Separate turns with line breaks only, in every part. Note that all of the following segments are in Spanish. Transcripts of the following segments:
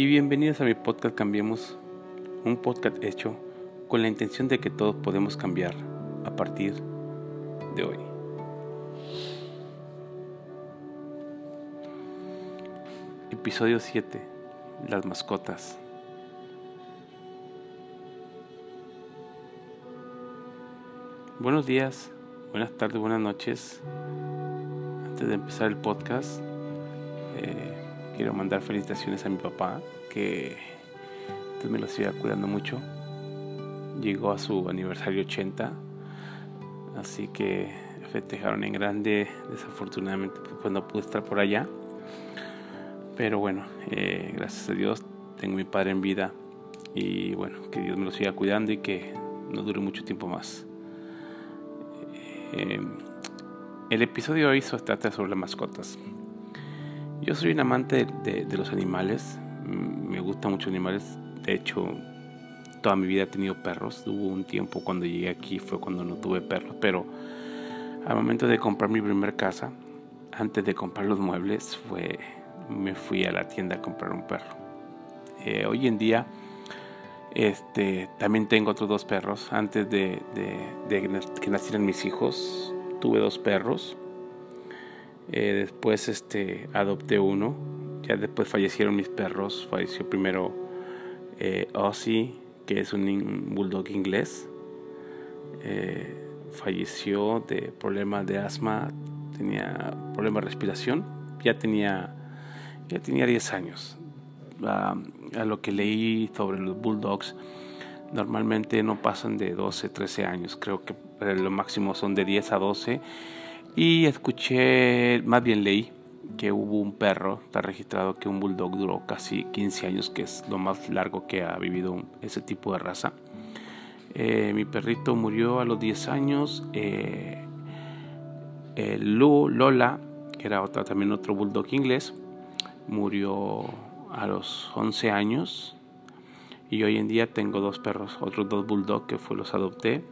y bienvenidos a mi podcast Cambiemos, un podcast hecho con la intención de que todos podemos cambiar a partir de hoy. Episodio 7. Las mascotas. Buenos días, buenas tardes, buenas noches. Antes de empezar el podcast, eh, quiero mandar felicitaciones a mi papá, que me lo sigue cuidando mucho. Llegó a su aniversario 80, así que festejaron en grande. Desafortunadamente, pues no pude estar por allá. Pero bueno, eh, gracias a Dios tengo mi padre en vida y bueno, que Dios me lo siga cuidando y que no dure mucho tiempo más. Eh, el episodio de hoy trata sobre las mascotas. Yo soy un amante de, los animales, me gustan mucho animales, de hecho toda mi vida he tenido perros, hubo un tiempo cuando llegué aquí fue cuando no tuve perros, pero al momento de comprar mi primer casa, antes de comprar los muebles, fue, me fui a la tienda a comprar un perro. Eh, hoy en día este, también tengo otros dos perros. Antes de que nacieran mis hijos, tuve dos perros. Eh, después este, adopté uno. Ya después fallecieron mis perros. Falleció primero eh, Ozzy, que es un bulldog inglés. Eh, falleció de problemas de asma, tenía problemas de respiración. Ya tenía, ya tenía 10 años. a lo que leí sobre los bulldogs, normalmente no pasan de 12, 13 años. Creo que lo máximo son de 10 a 12 y escuché, más bien leí, que hubo un perro, está registrado que un bulldog duró casi 15 años, que es lo más largo que ha vivido ese tipo de raza. Eh, mi perrito murió a los 10 años. Eh, Lola, que era otra, también otro bulldog inglés, murió a los 11 años. Y hoy en día tengo dos perros, otros dos bulldog que fue los adopté.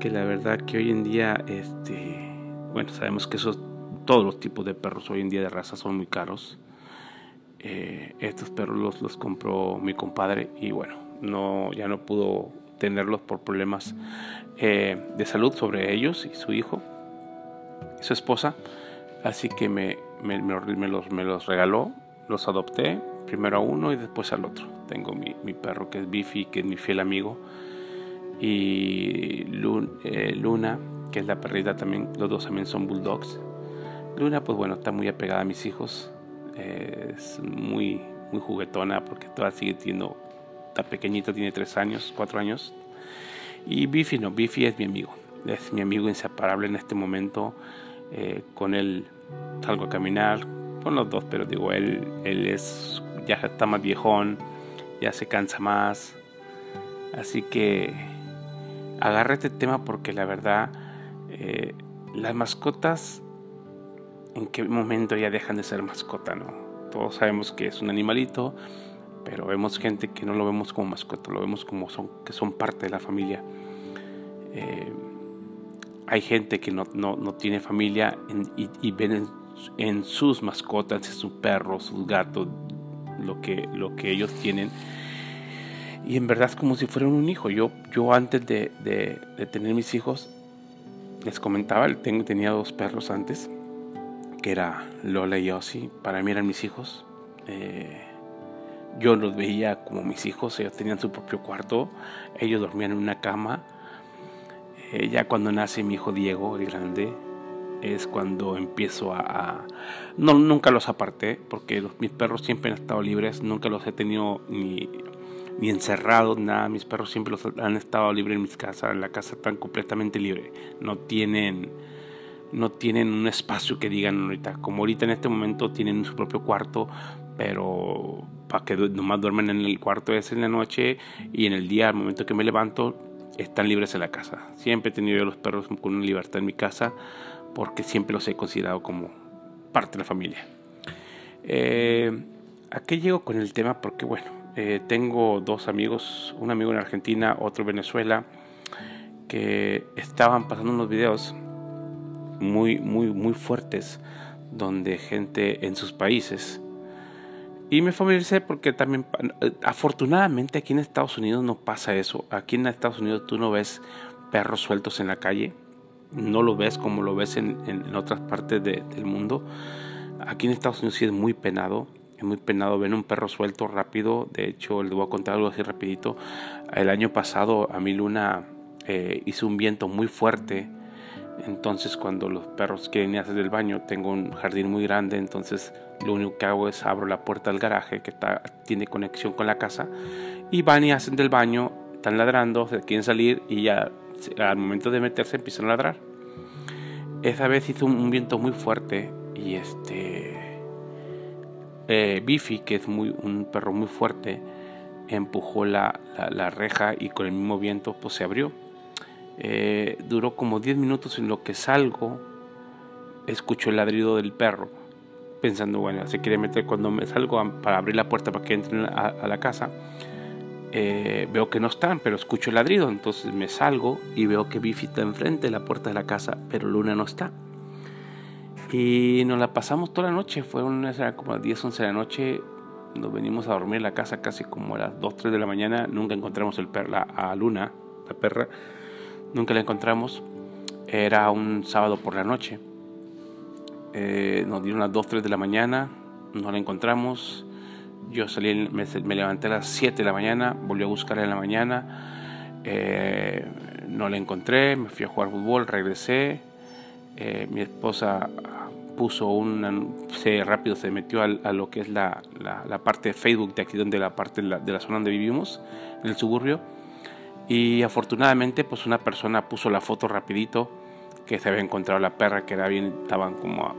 Que la verdad que hoy en día, este, bueno, sabemos que esos, todos los tipos de perros hoy en día de raza son muy caros. Eh, estos perros los, los, compró mi compadre y bueno, no, ya no pudo tenerlos por problemas eh, de salud sobre ellos y su hijo y su esposa. Así que me, me, me, los, me los regaló, los adopté, primero a uno y después al otro. Tengo mi, mi perro que es Biffy, que es mi fiel amigo, y eh, Luna, que es la perrita también, los dos también son bulldogs. Luna, pues bueno, está muy apegada a mis hijos, es muy, muy juguetona porque todavía sigue siendo, está pequeñita, tiene tres años, cuatro años. Y Biffy no, Biffy es mi amigo, es mi amigo inseparable en este momento. Eh, con él salgo a caminar, con los dos, pero digo, él, él es, ya está más viejón, ya se cansa más. Así que agarra este tema porque la verdad eh, las mascotas, ¿en qué momento ya dejan de ser mascota? ¿no? Todos sabemos que es un animalito, pero vemos gente que no lo vemos como mascota, lo vemos como son, que son parte de la familia. Eh, hay gente que no, no, no tiene familia y, y, ven en, sus mascotas, en sus perros, sus gatos, lo que, lo que ellos tienen. Y en verdad es como si fueran un hijo. Yo, yo antes de, de, de tener mis hijos, les comentaba, tengo, tenía dos perros antes, que era Lola y Ozzy, para mí eran mis hijos. Eh, yo los veía como mis hijos, ellos tenían su propio cuarto, ellos dormían en una cama. Eh, ya cuando nace mi hijo Diego, el grande, es cuando empiezo a, no nunca los aparté porque mis perros siempre han estado libres nunca los he tenido ni ni encerrados, nada. Mis perros siempre los han estado libres en mis casas, en la casa están completamente libres. No tienen, no tienen un espacio que digan ahorita. Como ahorita en este momento tienen su propio cuarto, pero para que nomás duermen en el cuarto es en la noche y en el día, al momento que me levanto, están libres en la casa. Siempre he tenido yo los perros con una libertad en mi casa porque siempre los he considerado como parte de la familia. Eh, ¿A qué llego con el tema? Porque bueno, eh, tengo dos amigos, un amigo en Argentina, otro en Venezuela, que estaban pasando unos videos muy, muy, muy fuertes donde gente en sus países Y me familiaricé porque también, afortunadamente aquí en Estados Unidos no pasa eso. Aquí en Estados Unidos tú no ves perros sueltos en la calle. No lo ves como lo ves en, otras partes del mundo. Aquí en Estados Unidos sí es muy penado. Es muy penado ver un perro suelto rápido. De hecho, les voy a contar algo así rapidito. El año pasado a mi luna eh, hizo un viento muy fuerte. Entonces cuando los perros quieren ir hacer el baño, tengo un jardín muy grande. Entonces lo único que hago es abro la puerta del garaje que está, tiene conexión con la casa. Y van y hacen del baño. Están ladrando, se quieren salir y ya al momento de meterse empiezan a ladrar. Esa vez hizo un, viento muy fuerte y este eh, Biffy, que es muy, un perro muy fuerte, empujó la, la, reja y con el mismo viento pues se abrió. Eh, duró como 10 minutos en lo que salgo, escucho el ladrido del perro, pensando, bueno, se quiere meter cuando me salgo para abrir la puerta para que entren a, la casa. Eh, veo que no están, pero escucho el ladrido, entonces me salgo y veo que Biffy está enfrente de la puerta de la casa, pero Luna no está. Y nos la pasamos toda la noche, fue una, como las 10, 11 de la noche, nos venimos a dormir en la casa casi como a las 2, 3 de la mañana, nunca encontramos el perla, a Luna, la perra, nunca la encontramos, era un sábado por la noche, eh, nos dieron las 2, 3 de la mañana, no la encontramos, yo salí, me, levanté a las 7 de la mañana, volví a buscarla en la mañana, eh, no la encontré, me fui a jugar fútbol, regresé, eh, mi esposa puso un se rápido se metió a, lo que es la, la, parte de Facebook de aquí donde la parte de la, de la, zona donde vivimos en el suburbio. Y afortunadamente pues una persona puso la foto rapidito que se había encontrado la perra que era bien estaban como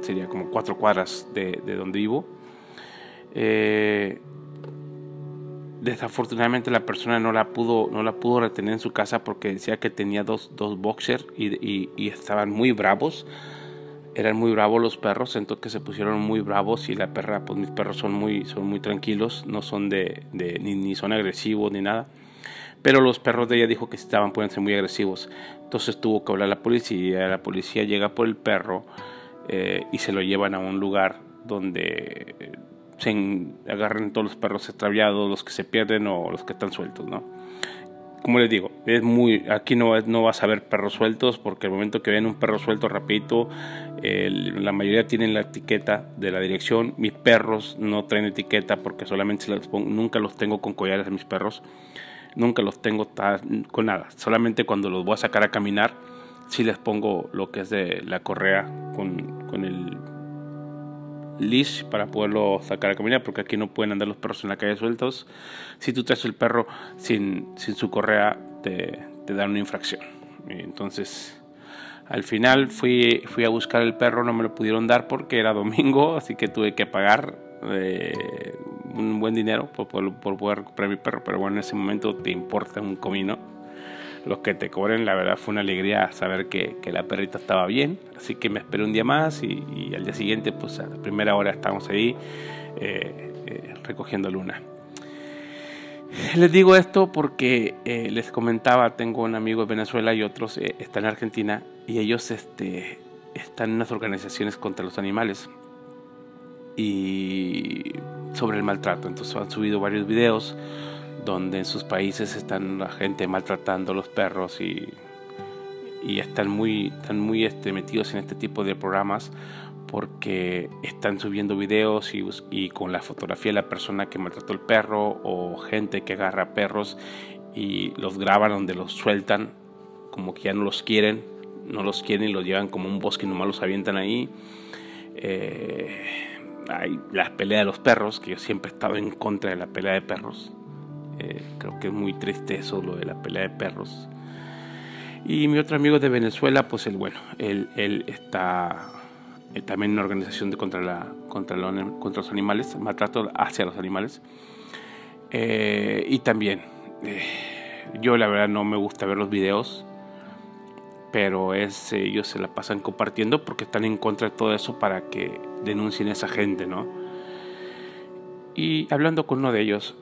sería como cuatro cuadras de, de donde vivo. Eh, desafortunadamente la persona no la pudo no la pudo retener en su casa porque decía que tenía dos, dos boxers y, y, estaban muy bravos eran muy bravos los perros, entonces se pusieron muy bravos y la perra, pues mis perros son muy, son muy tranquilos, no son de, de ni, ni, son agresivos ni nada. Pero los perros de ella dijo que estaban pueden ser muy agresivos. Entonces tuvo que hablar a la policía, la policía llega por el perro eh, y se lo llevan a un lugar donde se agarran todos los perros extraviados, los que se pierden o los que están sueltos, ¿no? como les digo, es muy, aquí no, no vas a ver perros sueltos porque el momento que ven un perro suelto rapidito, la mayoría tienen la etiqueta de la dirección. Mis perros no traen etiqueta porque solamente se pongo, nunca los tengo con collares a mis perros, nunca los tengo con nada. Solamente cuando los voy a sacar a caminar, sí les pongo lo que es de la correa con, leash para poderlo sacar a caminar, porque aquí no pueden andar los perros en la calle sueltos. Si tú traes el perro sin, sin su correa, te, te dan una infracción. entonces, al final fui, fui a buscar el perro, no me lo pudieron dar porque era domingo, así que tuve que pagar eh, un buen dinero por, por, poder comprar mi perro, pero bueno, en ese momento te importa un comino los que te cobren, la verdad fue una alegría saber que, que la perrita estaba bien. Así que me esperé un día más y, al día siguiente, pues a la primera hora estamos ahí eh, eh, recogiendo luna. Les digo esto porque eh, les comentaba, tengo un amigo de Venezuela y otros están en Argentina y ellos este, están en unas organizaciones contra los animales y sobre el maltrato. Entonces han subido varios videos donde en sus países están la gente maltratando a los perros y, y están muy, están muy este, metidos en este tipo de programas porque están subiendo videos y, con la fotografía de la persona que maltrató el perro o gente que agarra perros y los graban donde los sueltan como que ya no los quieren, no los quieren y los llevan como un bosque y nomás los avientan ahí. Eh, hay la pelea de los perros, que yo siempre he estado en contra de la pelea de perros. Eh, creo que es muy triste eso, lo de la pelea de perros. Y mi otro amigo de Venezuela, pues él, bueno, él, está eh, también en una organización de contra, la, contra, contra los animales, maltrato hacia los animales. Eh, y también, yo la verdad no me gusta ver los videos, pero ellos se la pasan compartiendo porque están en contra de todo eso para que denuncien a esa gente, ¿no? Y hablando con uno de ellos,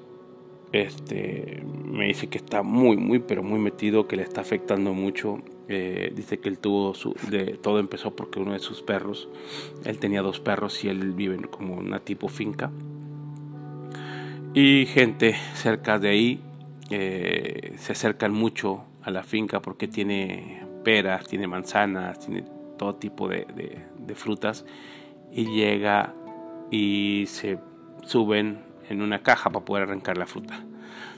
este, me dice que está muy, muy, pero muy metido, que le está afectando mucho. Eh, dice que él tuvo su, de, todo empezó porque uno de sus perros, él tenía dos perros y él vive como una tipo finca Y gente cerca de ahí eh, se acercan mucho a la finca porque tiene peras, tiene manzanas, tiene todo tipo de, de frutas y llega y se suben en una caja para poder arrancar la fruta.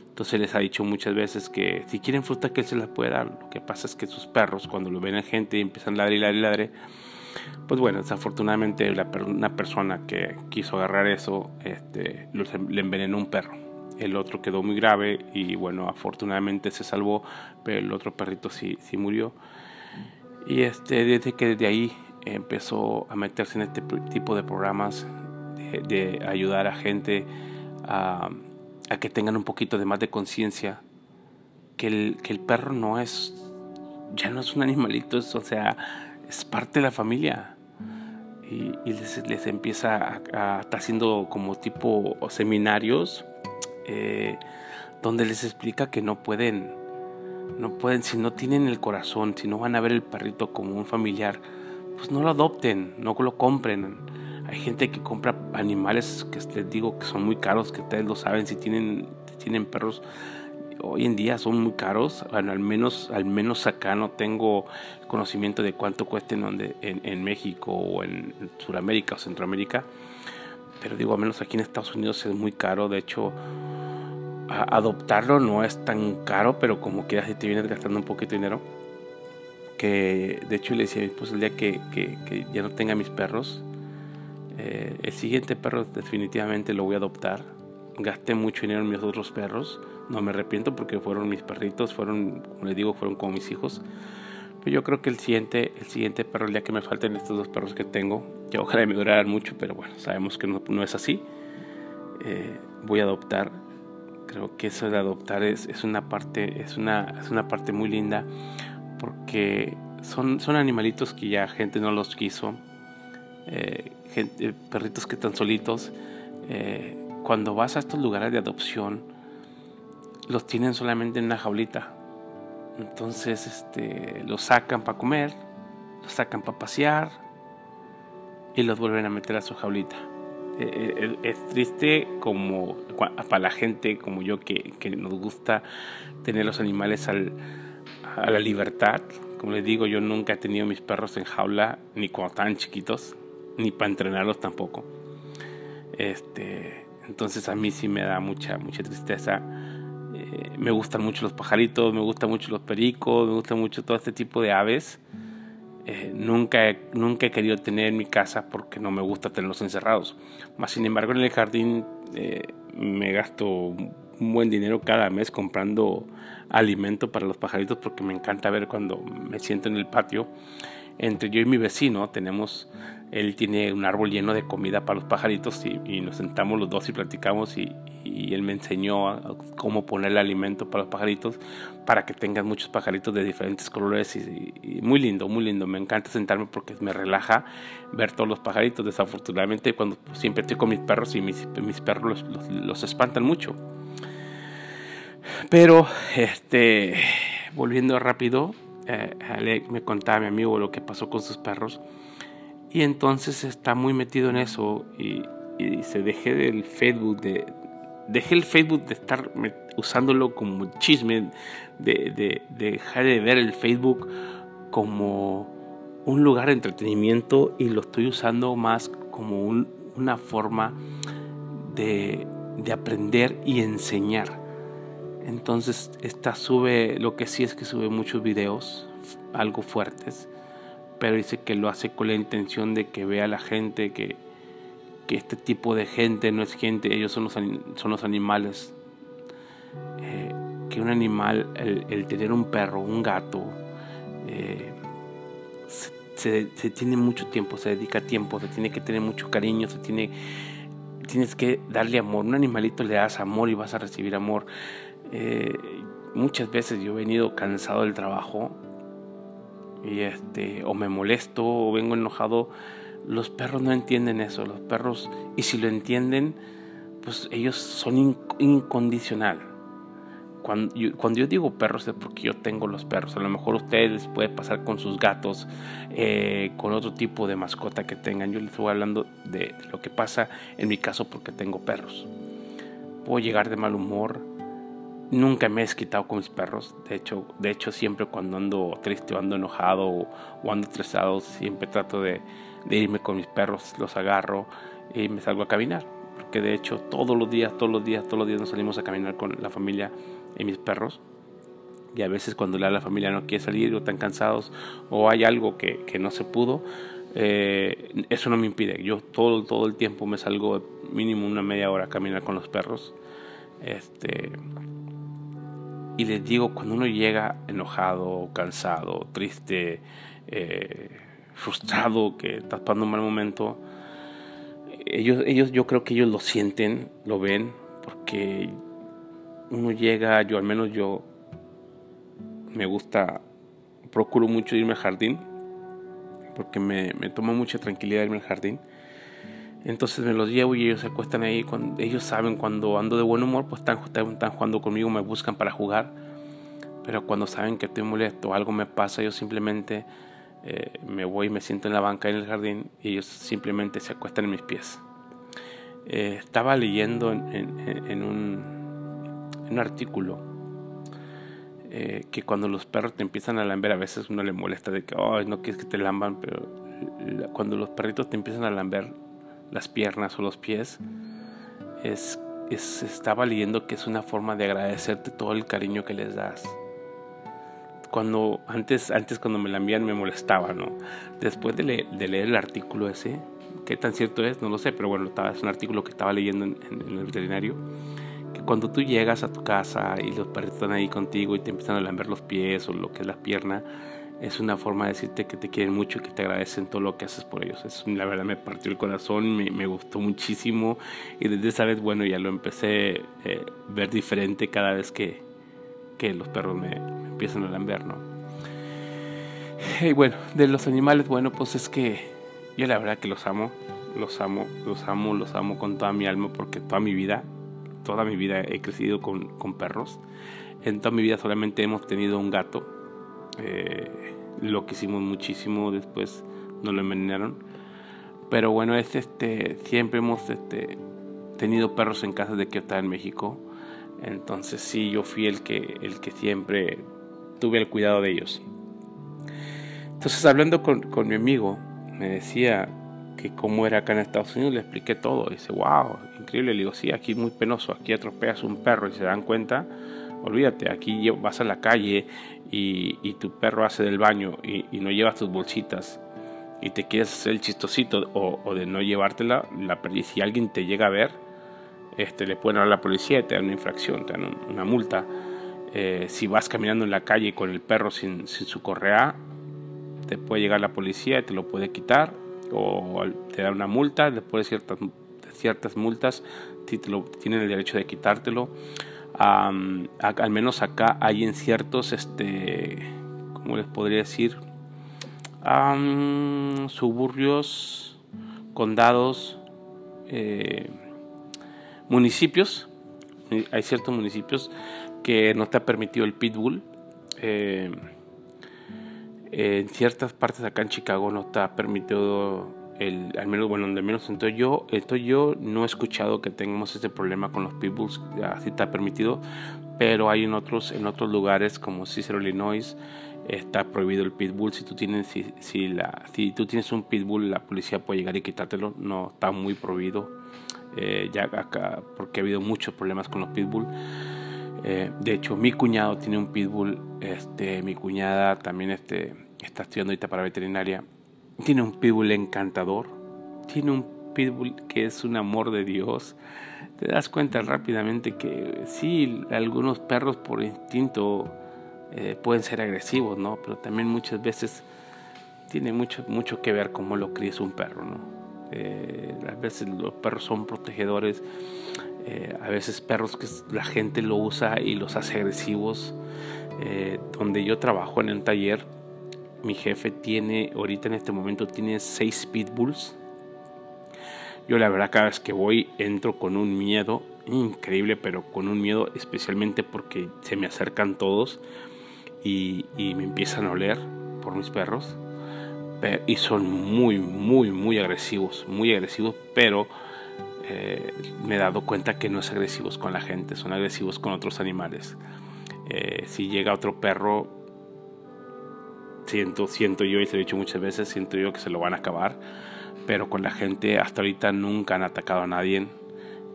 Entonces les ha dicho muchas veces que si quieren fruta que él se las puede dar. Lo que pasa es que sus perros cuando lo ven a gente y empiezan a ladrar y ladrar y ladrar, pues bueno, desafortunadamente una persona que quiso agarrar eso este, le envenenó un perro. El otro quedó muy grave y bueno, afortunadamente se salvó, pero el otro perrito sí, sí murió. Y este, desde que desde ahí empezó a meterse en este tipo de programas de, ayudar a gente a, que tengan un poquito de más de conciencia que el, que el perro no es ya no es un animalito o sea es parte de la familia y, les, empieza a, estar haciendo como tipo seminarios eh, donde les explica que no pueden no pueden si no tienen el corazón si no van a ver el perrito como un familiar pues no lo adopten, no lo compren. Hay gente que compra animales que les digo que son muy caros, que ustedes lo saben, si tienen, tienen perros, hoy en día son muy caros. Bueno, al menos, al menos acá no tengo conocimiento de cuánto cuesten donde, en, México o en Sudamérica o Centroamérica. Pero digo, al menos aquí en Estados Unidos es muy caro. De hecho, adoptarlo no es tan caro, pero como quieras, si te vienes gastando un poquito de dinero que de hecho le decía a mi esposa el día que, que, ya no tenga mis perros, eh, el siguiente perro definitivamente lo voy a adoptar. Gasté mucho dinero en mis otros perros, no me arrepiento porque fueron mis perritos, fueron, como les digo, fueron como mis hijos. Pero yo creo que el siguiente, el siguiente perro, el día que me falten estos dos perros que tengo, que ojalá me duraran mucho, pero bueno, sabemos que no, no es así, eh, voy a adoptar creo que eso de adoptar es, es, una parte es una, es una parte muy linda porque son, son animalitos que ya gente no los quiso, eh, gente, perritos que están solitos. Eh, cuando vas a estos lugares de adopción, los tienen solamente en una jaulita. Entonces este, los sacan para comer, los sacan para pasear y los vuelven a meter a su jaulita. Eh, es triste como para la gente como yo que, que nos gusta tener los animales al, a la libertad. Como les digo, yo nunca he tenido mis perros en jaula, ni cuando estaban chiquitos, ni para entrenarlos tampoco. Este, entonces a mí sí me da mucha, mucha tristeza. Eh, me gustan mucho los pajaritos, me gustan mucho los pericos, me gusta mucho todo este tipo de aves. Eh, nunca, nunca he querido tener en mi casa porque no me gusta tenerlos encerrados. Más sin embargo, en el jardín eh, me gasto un buen dinero cada mes comprando alimento para los pajaritos porque me encanta ver cuando me siento en el patio. Entre yo y mi vecino tenemos, él tiene un árbol lleno de comida para los pajaritos y, nos sentamos los dos y platicamos y, él me enseñó cómo poner el alimento para los pajaritos para que tengan muchos pajaritos de diferentes colores y, muy lindo, muy lindo. Me encanta sentarme porque me relaja ver todos los pajaritos. Desafortunadamente cuando siempre estoy con mis perros y mis, mis perros los espantan mucho. Pero, este, volviendo rápido, eh, me contaba mi amigo lo que pasó con sus perros. Y entonces está muy metido en eso y, se dejé del Facebook de dejé el Facebook de estar usándolo como chisme de, de, dejar de ver el Facebook como un lugar de entretenimiento y lo estoy usando más como una forma de aprender y enseñar entonces, esta sube, lo que sí es que sube muchos videos, algo fuertes, pero dice que lo hace con la intención de que vea la gente que, que este tipo de gente no es gente, ellos son los, son los animales. Eh, que un animal, el, tener un perro, un gato, eh, se, se, tiene mucho tiempo, se dedica tiempo, se tiene que tener mucho cariño, se tiene, tienes que darle amor. Un animalito le das amor y vas a recibir amor. Eh, muchas veces yo he venido cansado del trabajo y este o me molesto o vengo enojado. Los perros no entienden eso los perros y si lo entienden pues ellos son incondicional. Cuando yo, cuando yo, digo perros es porque yo tengo los perros. A lo mejor ustedes les puede pasar con sus gatos eh, con otro tipo de mascota que tengan. Yo les estoy hablando de lo que pasa en mi caso porque tengo perros. Puedo llegar de mal humor. Nunca me he quitado con mis perros. De hecho, de hecho siempre cuando ando triste o ando enojado o, ando estresado, siempre trato de, de irme con mis perros, los agarro y me salgo a caminar. Porque de hecho todos los días, todos los días, todos los días nos salimos a caminar con la familia y mis perros y a veces cuando la, familia no quiere salir o están cansados o hay algo que, que no se pudo, eh, eso no me impide. Yo todo, todo el tiempo me salgo mínimo una media hora a caminar con los perros. Este, y les digo, cuando uno llega enojado, cansado, triste, eh, frustrado, que está pasando un mal momento, ellos, ellos, yo creo que ellos lo sienten, lo ven, porque uno llega, yo al menos yo me gusta, procuro mucho irme al jardín, porque me, me toma mucha tranquilidad irme al jardín. Entonces me los llevo y ellos se acuestan ahí. Cuando, ellos saben cuando ando de buen humor, pues están, están, jugando conmigo, me buscan para jugar. Pero cuando saben que estoy molesto, algo me pasa, yo simplemente eh, me voy y me siento en la banca en el jardín y ellos simplemente se acuestan en mis pies. Eh, estaba leyendo en, en, un, en un artículo eh, que cuando los perros te empiezan a lamber, a veces uno le molesta de que, oh, no quieres que te lamban, pero cuando los perritos te empiezan a lamber las piernas o los pies, es, es, estaba leyendo que es una forma de agradecerte todo el cariño que les das. Cuando, antes, antes cuando me lambían me molestaba, ¿no? Después de, leer el artículo ese, qué tan cierto es, no lo sé, pero bueno, estaba, es un artículo que estaba leyendo en, el veterinario cuando tú llegas a tu casa y los perritos están ahí contigo y te empiezan a lamber los pies o lo que es la pierna, es una forma de decirte que te quieren mucho y que te agradecen todo lo que haces por ellos. Es, la verdad me partió el corazón, me, me gustó muchísimo y desde esa vez, bueno, ya lo empecé a eh, ver diferente cada vez que, que los perros me, empiezan a lamber, ¿no? Y bueno, de los animales, bueno, pues es que yo la verdad que los amo, los amo, los amo, los amo con toda mi alma porque toda mi vida toda mi vida he crecido con, con perros. En toda mi vida solamente hemos tenido un gato. Eh, lo quisimos muchísimo, después nos lo envenenaron. Pero bueno, es este, siempre hemos este, tenido perros en casa de que estaba en México. Entonces sí, yo fui el que, el que siempre tuve el cuidado de ellos. Entonces hablando con, con mi amigo, me decía, que cómo era acá en Estados Unidos, le expliqué todo. Y dice, wow, increíble. Le digo, sí, aquí es muy penoso, aquí atropellas un perro y se dan cuenta, olvídate, aquí vas a la calle y, y tu perro hace del baño y, y, no llevas tus bolsitas y te quieres hacer el chistosito o, o de no llevártela, la Si alguien te llega a ver, este, le pueden hablar a la policía y te dan una infracción, te dan una multa. Eh, si vas caminando en la calle con el perro sin, sin su correa, te puede llegar la policía y te lo puede quitar o te dan una multa, después de ciertas, ciertas multas tienen el derecho de quitártelo. Al menos acá hay en ciertos, este, ¿cómo les podría decir? suburbios, condados, eh, municipios. Hay ciertos municipios que no te ha permitido el pitbull. Eh, en ciertas partes acá en Chicago no está permitido el, al menos bueno donde menos entonces yo entonces yo no he escuchado que tengamos este problema con los pitbulls así está permitido pero hay en otros en otros lugares como Cicero Illinois está prohibido el pitbull. Si tú tienes si, si, la, si tú tienes un pitbull la policía puede llegar y quitártelo no está muy prohibido. Eh, ya acá porque ha habido muchos problemas con los pitbull. Eh, de hecho, mi cuñado tiene un pitbull, este, mi cuñada también este, está estudiando ahorita para veterinaria. Tiene un pitbull encantador, tiene un pitbull que es un amor de Dios. Te das cuenta rápidamente que sí, algunos perros por instinto eh, pueden ser agresivos, ¿no? Pero también muchas veces tiene mucho, mucho que ver cómo lo críes un perro, ¿no? Eh, a veces los perros son protegedores eh, a veces perros que la gente lo usa y los hace agresivos. Donde yo trabajo en el taller, mi jefe tiene, ahorita en este momento tiene seis pitbulls. Yo la verdad cada vez que voy entro con un miedo increíble, pero con un miedo especialmente porque se me acercan todos y, me empiezan a oler por mis perros. Y son muy, muy, muy agresivos, muy agresivos, pero eh, me he dado cuenta que no es agresivos con la gente, son agresivos con otros animales. Eh, si llega otro perro, siento, siento yo, y se lo he dicho muchas veces, siento yo que se lo van a acabar, pero con la gente hasta ahorita nunca han atacado a nadie,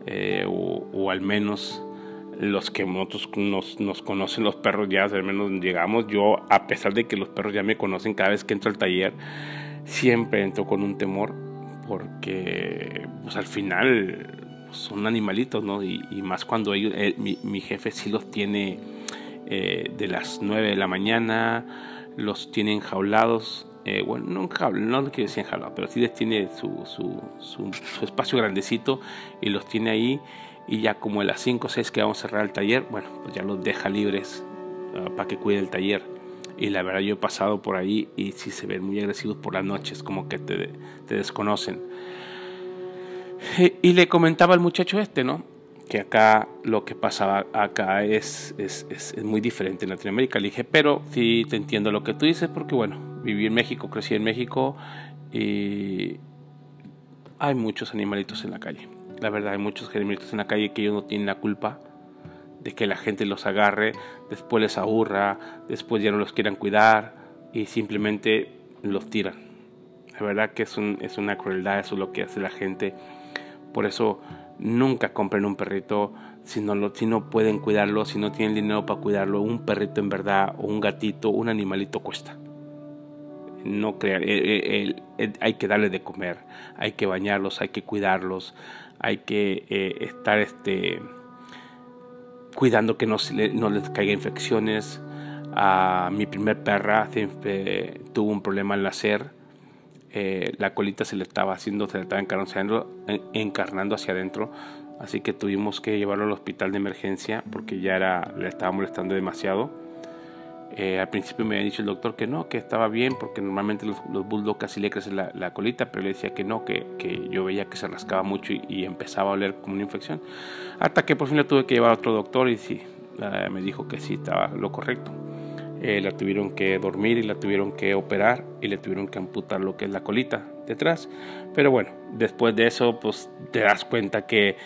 eh, o, al menos los que nosotros nos, nos, conocen los perros ya, al menos llegamos, yo a pesar de que los perros ya me conocen cada vez que entro al taller, siempre entro con un temor porque pues al final son animalitos, ¿no? Y, más cuando ellos, mi, jefe sí los tiene eh, de las 9 de la mañana, los tiene enjaulados, eh, bueno, no enjaulados, no quiero decir enjaulados, pero sí les tiene su, su, su, espacio grandecito y los tiene ahí y ya como a las 5 o 6 que vamos a cerrar el taller, bueno, pues ya los deja libres ah, para que cuide el taller y la verdad yo he pasado por ahí y si se ven muy agresivos por las noches, como que te, desconocen. Y le comentaba al muchacho este, ¿no? Que acá lo que pasaba acá es, es, es, muy diferente en Latinoamérica. Le dije, pero sí te entiendo lo que tú dices porque bueno, viví en México, crecí en México y hay muchos animalitos en la calle. La verdad, hay muchos animalitos en la calle que ellos no tienen la culpa de que la gente los agarre, después les aburra, después ya no los quieran cuidar y simplemente los tiran. La verdad que es, un, es una crueldad, eso es lo que hace la gente. Por eso nunca compren un perrito si no, lo, si no pueden cuidarlo, si no tienen dinero para cuidarlo. Un perrito en verdad, o un gatito, un animalito cuesta. No crean, hay que darle de comer, hay que bañarlos, hay que cuidarlos, hay que eh, estar este, cuidando que no, no les caiga infecciones. A mi primer perra tuvo un problema al nacer. Eh, la colita se le estaba haciendo, se le estaba encarnando, encarnando hacia adentro. Así que tuvimos que llevarlo al hospital de emergencia porque ya era, le estaba molestando demasiado eh, al principio me había dicho el doctor que no, que estaba bien, porque normalmente los, bulldogs casi le crecen la, colita, pero le decía que no, que, yo veía que se rascaba mucho y, empezaba a oler como una infección. Hasta que por fin la tuve que llevar a otro doctor y sí, me dijo que sí estaba lo correcto. Eh, la tuvieron que dormir y la tuvieron que operar y le tuvieron que amputar lo que es la colita detrás. Pero bueno, después de eso, pues te das cuenta que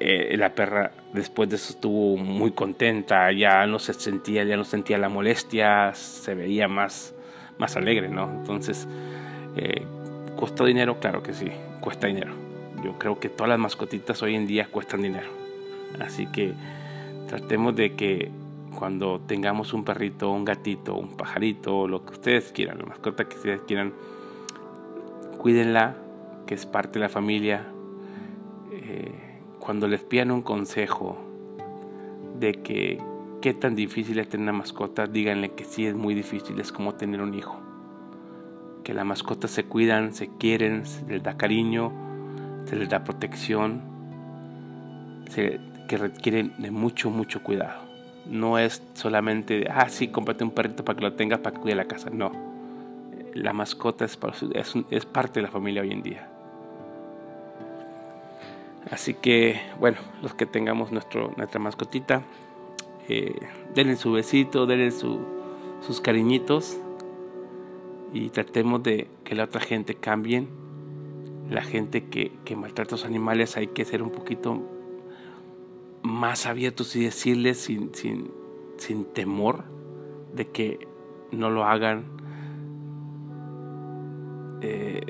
eh, la perra después de eso estuvo muy contenta, ya no se sentía, ya no sentía la molestia, se veía más, más alegre, ¿no? Entonces, eh, ¿costó dinero? Claro que sí, cuesta dinero. Yo creo que todas las mascotitas hoy en día cuestan dinero. Así que tratemos de que cuando tengamos un perrito, un gatito, un pajarito, lo que ustedes quieran, la mascota que ustedes quieran, cuídenla, que es parte de la familia. Eh, cuando les pidan un consejo de que qué tan difícil es tener una mascota, díganle que sí es muy difícil, es como tener un hijo. Que las mascotas se cuidan, se quieren, se les da cariño, se les da protección, que requieren de mucho, mucho cuidado. No es solamente, ah, sí, cómprate un perrito para que lo tengas para que cuide la casa. No. La mascota es, es parte de la familia hoy en día. Así que, bueno, los que tengamos nuestro, nuestra mascotita, eh, denle su besito, denle sus cariñitos y tratemos de que la otra gente cambie. La gente que, maltrata a los animales hay que ser un poquito más abiertos y decirles sin, sin, sin temor de que no lo hagan. Eh,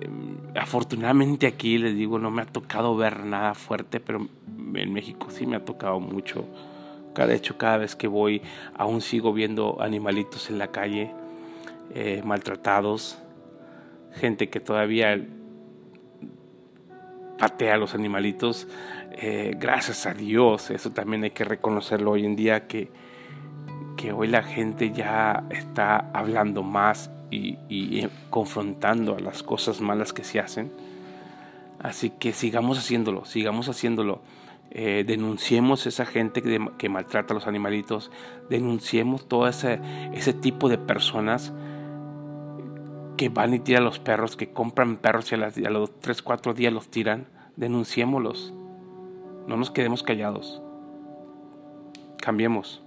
afortunadamente aquí les digo, no me ha tocado ver nada fuerte, pero en México sí me ha tocado mucho. De hecho, cada vez que voy, aún sigo viendo animalitos en la calle, eh, maltratados, gente que todavía patea a los animalitos. Eh, gracias a Dios, eso también hay que reconocerlo hoy en día, que, que hoy la gente ya está hablando más y, confrontando a las cosas malas que se hacen. Así que sigamos haciéndolo, sigamos haciéndolo. Eh, denunciemos esa gente que, maltrata a los animalitos, denunciemos todo ese, ese tipo de personas que van y tiran los perros, que compran perros y a, a los 3, 4 días los tiran, denunciémoslos. No nos quedemos callados. Cambiemos.